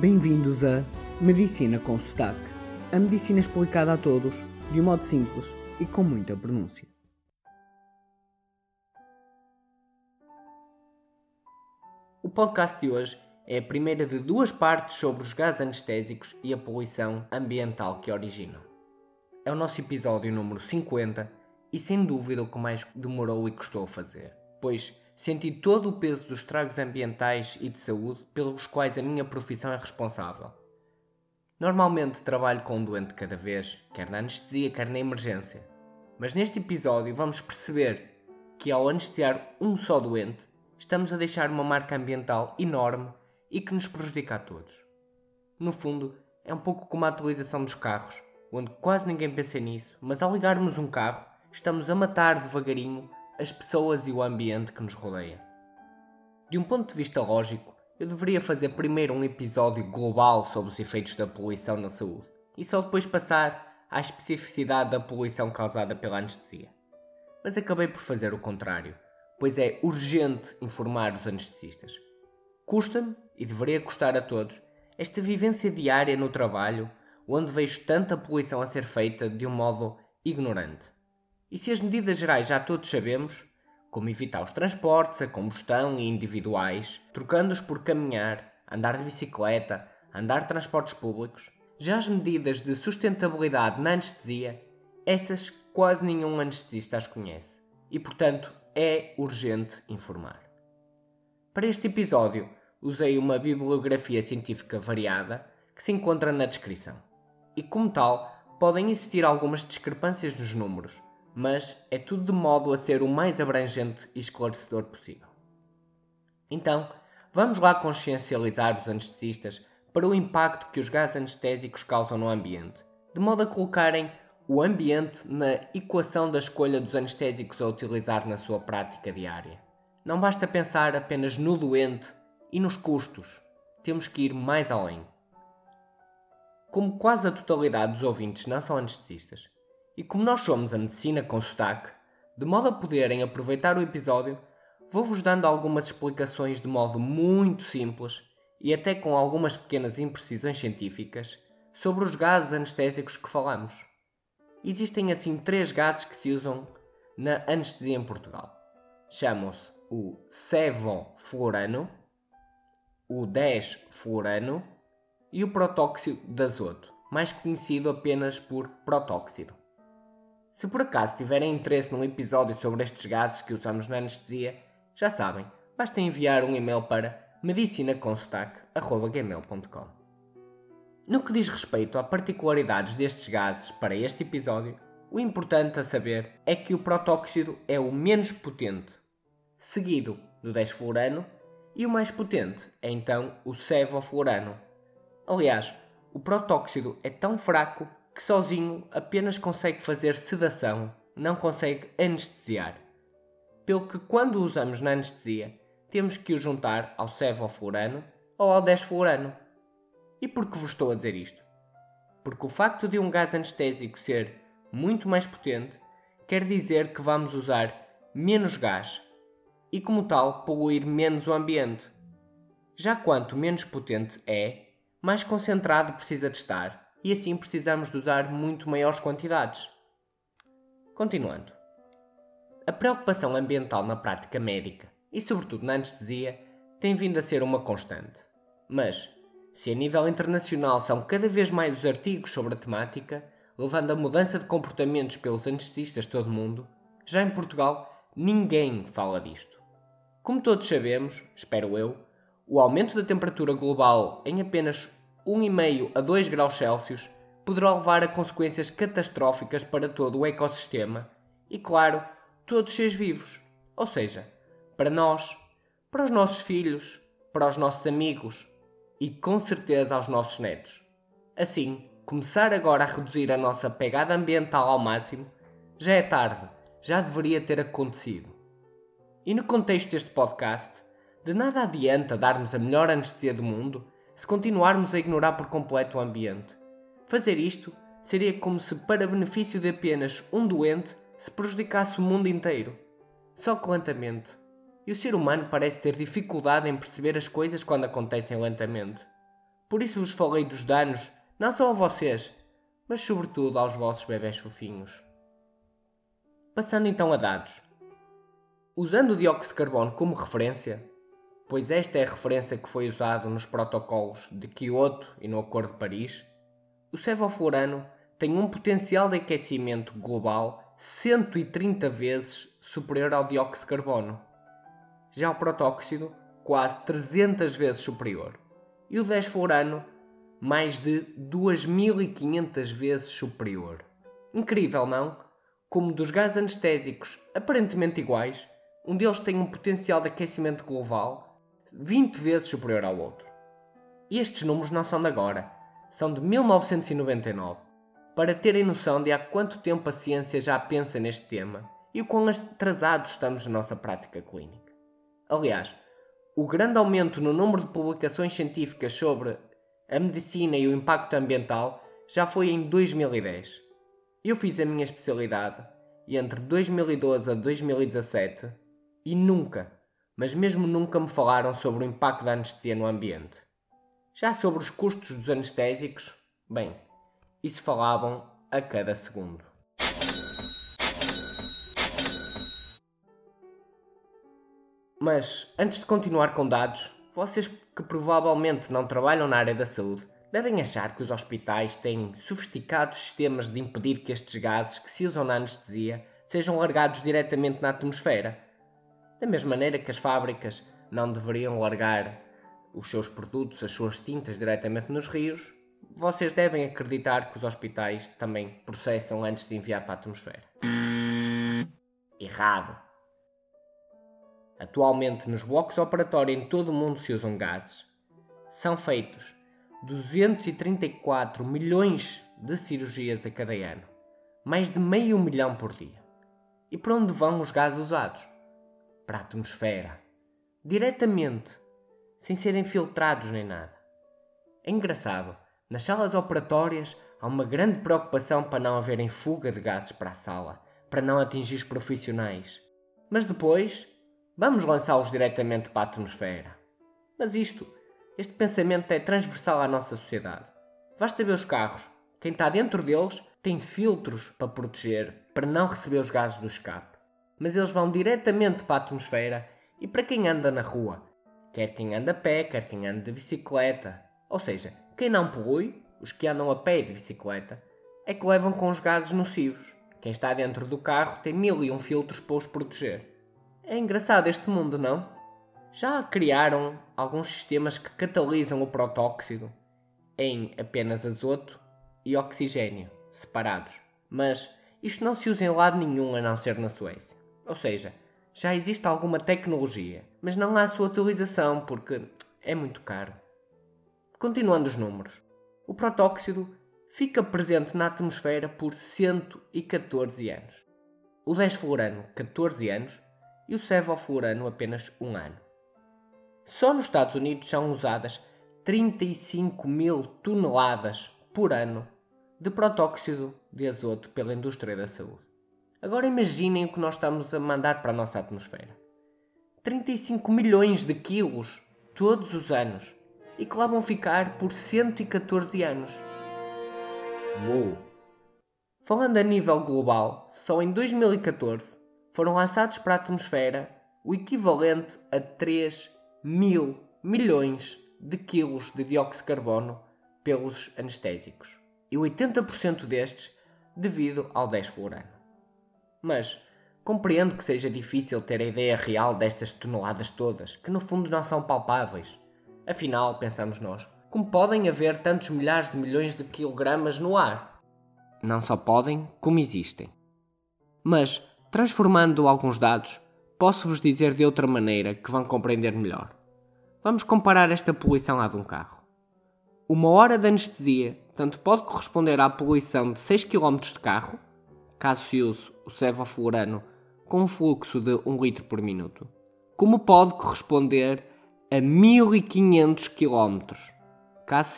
Bem-vindos a Medicina com Sotaque. A medicina explicada a todos, de um modo simples e com muita pronúncia. O podcast de hoje é a primeira de duas partes sobre os gases anestésicos e a poluição ambiental que originam. É o nosso episódio número 50 e sem dúvida o que mais demorou e custou a fazer, pois senti todo o peso dos estragos ambientais e de saúde pelos quais a minha profissão é responsável. Normalmente trabalho com um doente cada vez, quer na anestesia, quer na emergência. Mas neste episódio vamos perceber que ao anestesiar um só doente, estamos a deixar uma marca ambiental enorme e que nos prejudica a todos. No fundo, é um pouco como a atualização dos carros, onde quase ninguém pensa nisso, mas ao ligarmos um carro, estamos a matar devagarinho as pessoas e o ambiente que nos rodeia. De um ponto de vista lógico, eu deveria fazer primeiro um episódio global sobre os efeitos da poluição na saúde e só depois passar à especificidade da poluição causada pela anestesia. Mas acabei por fazer o contrário, pois é urgente informar os anestesistas. Custa-me, e deveria custar a todos, esta vivência diária no trabalho onde vejo tanta poluição a ser feita de um modo ignorante. E se as medidas gerais já todos sabemos, como evitar os transportes, a combustão e individuais, trocando-os por caminhar, andar de bicicleta, andar de transportes públicos, já as medidas de sustentabilidade na anestesia, essas quase nenhum anestesista as conhece. E portanto é urgente informar. Para este episódio, usei uma bibliografia científica variada que se encontra na descrição. E como tal, podem existir algumas discrepâncias nos números, mas é tudo de modo a ser o mais abrangente e esclarecedor possível. Então, vamos lá consciencializar os anestesistas para o impacto que os gases anestésicos causam no ambiente, de modo a colocarem o ambiente na equação da escolha dos anestésicos a utilizar na sua prática diária. Não basta pensar apenas no doente e nos custos, temos que ir mais além. Como quase a totalidade dos ouvintes não são anestesistas, e como nós somos a medicina com sotaque, de modo a poderem aproveitar o episódio, vou-vos dando algumas explicações de modo muito simples e até com algumas pequenas imprecisões científicas sobre os gases anestésicos que falamos. Existem assim três gases que se usam na anestesia em Portugal. Chamam-se o sevoflurano, o 10-fluorano e o protóxido de azoto, mais conhecido apenas por protóxido. Se por acaso tiverem interesse num episódio sobre estes gases que usamos na anestesia, já sabem, basta enviar um e-mail para medicinaconsotaque.gmail.com No que diz respeito a particularidades destes gases para este episódio, o importante a saber é que o protóxido é o menos potente, seguido do 10-fluorano, e o mais potente é então o sevoflurano. Aliás, o protóxido é tão fraco que sozinho apenas consegue fazer sedação, não consegue anestesiar. Pelo que quando o usamos na anestesia, temos que o juntar ao sevoflurano ou ao desflurano. E por que vos estou a dizer isto? Porque o facto de um gás anestésico ser muito mais potente quer dizer que vamos usar menos gás e, como tal, poluir menos o ambiente. Já quanto menos potente é, mais concentrado precisa de estar e assim precisamos de usar muito maiores quantidades. Continuando. A preocupação ambiental na prática médica e, sobretudo, na anestesia tem vindo a ser uma constante. Mas, se a nível internacional são cada vez mais os artigos sobre a temática, levando a mudança de comportamentos pelos anestesistas de todo o mundo, já em Portugal ninguém fala disto. Como todos sabemos, espero eu, o aumento da temperatura global em apenas 1,5 a 2 graus Celsius poderá levar a consequências catastróficas para todo o ecossistema e, claro, todos os seres vivos. Ou seja, para nós, para os nossos filhos, para os nossos amigos e com certeza aos nossos netos. Assim, começar agora a reduzir a nossa pegada ambiental ao máximo já é tarde, já deveria ter acontecido. E no contexto deste podcast, de nada adianta darmos a melhor anestesia do mundo se continuarmos a ignorar por completo o ambiente. Fazer isto seria como se, para benefício de apenas um doente, se prejudicasse o mundo inteiro. Só que lentamente. E o ser humano parece ter dificuldade em perceber as coisas quando acontecem lentamente. Por isso vos falei dos danos, não só a vocês, mas sobretudo aos vossos bebés fofinhos. Passando então a dados. Usando o dióxido de carbono como referência, pois esta é a referência que foi usada nos protocolos de Kyoto e no Acordo de Paris, o cefalfurano tem um potencial de aquecimento global 130 vezes superior ao dióxido de carbono. Já o protóxido, quase 300 vezes superior. E o desflorano, mais de 2500 vezes superior. Incrível, não? Como dos gases anestésicos aparentemente iguais, um deles tem um potencial de aquecimento global 20 vezes superior ao outro. Estes números não são de agora, são de 1999, para terem noção de há quanto tempo a ciência já pensa neste tema e o quão atrasados estamos na nossa prática clínica. Aliás, o grande aumento no número de publicações científicas sobre a medicina e o impacto ambiental já foi em 2010. Eu fiz a minha especialidade entre 2012 a 2017 e nunca, mas mesmo nunca me falaram sobre o impacto da anestesia no ambiente. Já sobre os custos dos anestésicos, bem, isso falavam a cada segundo. Mas, antes de continuar com dados, vocês que provavelmente não trabalham na área da saúde devem achar que os hospitais têm sofisticados sistemas de impedir que estes gases que se usam na anestesia sejam largados diretamente na atmosfera. Da mesma maneira que as fábricas não deveriam largar os seus produtos, as suas tintas diretamente nos rios, vocês devem acreditar que os hospitais também processam antes de enviar para a atmosfera. Errado. Atualmente, nos blocos operatórios em todo o mundo se usam gases. São feitos 234 milhões de cirurgias a cada ano, mais de meio milhão por dia. E para onde vão os gases usados? Para a atmosfera. Diretamente, sem serem filtrados nem nada. É engraçado, nas salas operatórias há uma grande preocupação para não haverem fuga de gases para a sala, para não atingir os profissionais. Mas depois, vamos lançá-los diretamente para a atmosfera. Mas isto, este pensamento é transversal à nossa sociedade. Basta ver os carros. Quem está dentro deles tem filtros para proteger, para não receber os gases do escape. Mas eles vão diretamente para a atmosfera e para quem anda na rua, quer quem anda a pé, quer quem anda de bicicleta. Ou seja, quem não polui, os que andam a pé e de bicicleta, é que levam com os gases nocivos. Quem está dentro do carro tem mil e um filtros para os proteger. É engraçado este mundo, não? Já criaram alguns sistemas que catalisam o protóxido em apenas azoto e oxigênio, separados. Mas isto não se usa em lado nenhum a não ser na Suécia. Ou seja, já existe alguma tecnologia, mas não há a sua utilização porque é muito caro. Continuando os números, o protóxido fica presente na atmosfera por 114 anos. O desflorano, 14 anos, e o cefalfurano, apenas 1 ano. Só nos Estados Unidos são usadas 35 mil toneladas por ano de protóxido de azoto pela indústria da saúde. Agora imaginem o que nós estamos a mandar para a nossa atmosfera. 35 milhões de quilos todos os anos e que lá vão ficar por 114 anos. Uou! Falando a nível global, só em 2014 foram lançados para a atmosfera o equivalente a 3 mil milhões de quilos de dióxido de carbono pelos anestésicos. E 80% destes devido ao desflorano. Mas compreendo que seja difícil ter a ideia real destas toneladas todas, que no fundo não são palpáveis. Afinal, pensamos nós, como podem haver tantos milhares de milhões de quilogramas no ar? Não só podem, como existem. Mas, transformando alguns dados, posso-vos dizer de outra maneira que vão compreender melhor. Vamos comparar esta poluição à de um carro. Uma hora de anestesia tanto pode corresponder à poluição de 6 km de carro, caso se use o cefalfurano com um fluxo de 1 litro por minuto, como pode corresponder a 1500 km,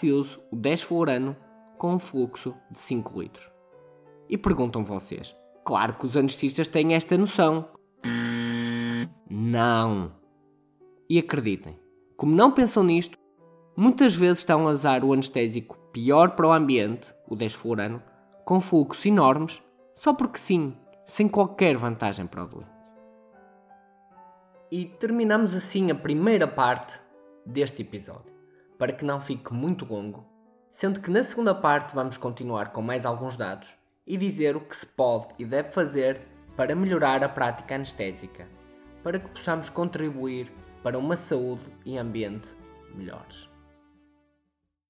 use o desflorano com um fluxo de 5 litros. E perguntam vocês, claro que os anestesistas têm esta noção. Não. E acreditem, como não pensam nisto, muitas vezes estão a usar o anestésico pior para o ambiente, o desflorano, com fluxos enormes, só porque sim, sem qualquer vantagem para o doente. E terminamos assim a primeira parte deste episódio, para que não fique muito longo, sendo que na segunda parte vamos continuar com mais alguns dados e dizer o que se pode e deve fazer para melhorar a prática anestésica, para que possamos contribuir para uma saúde e ambiente melhores.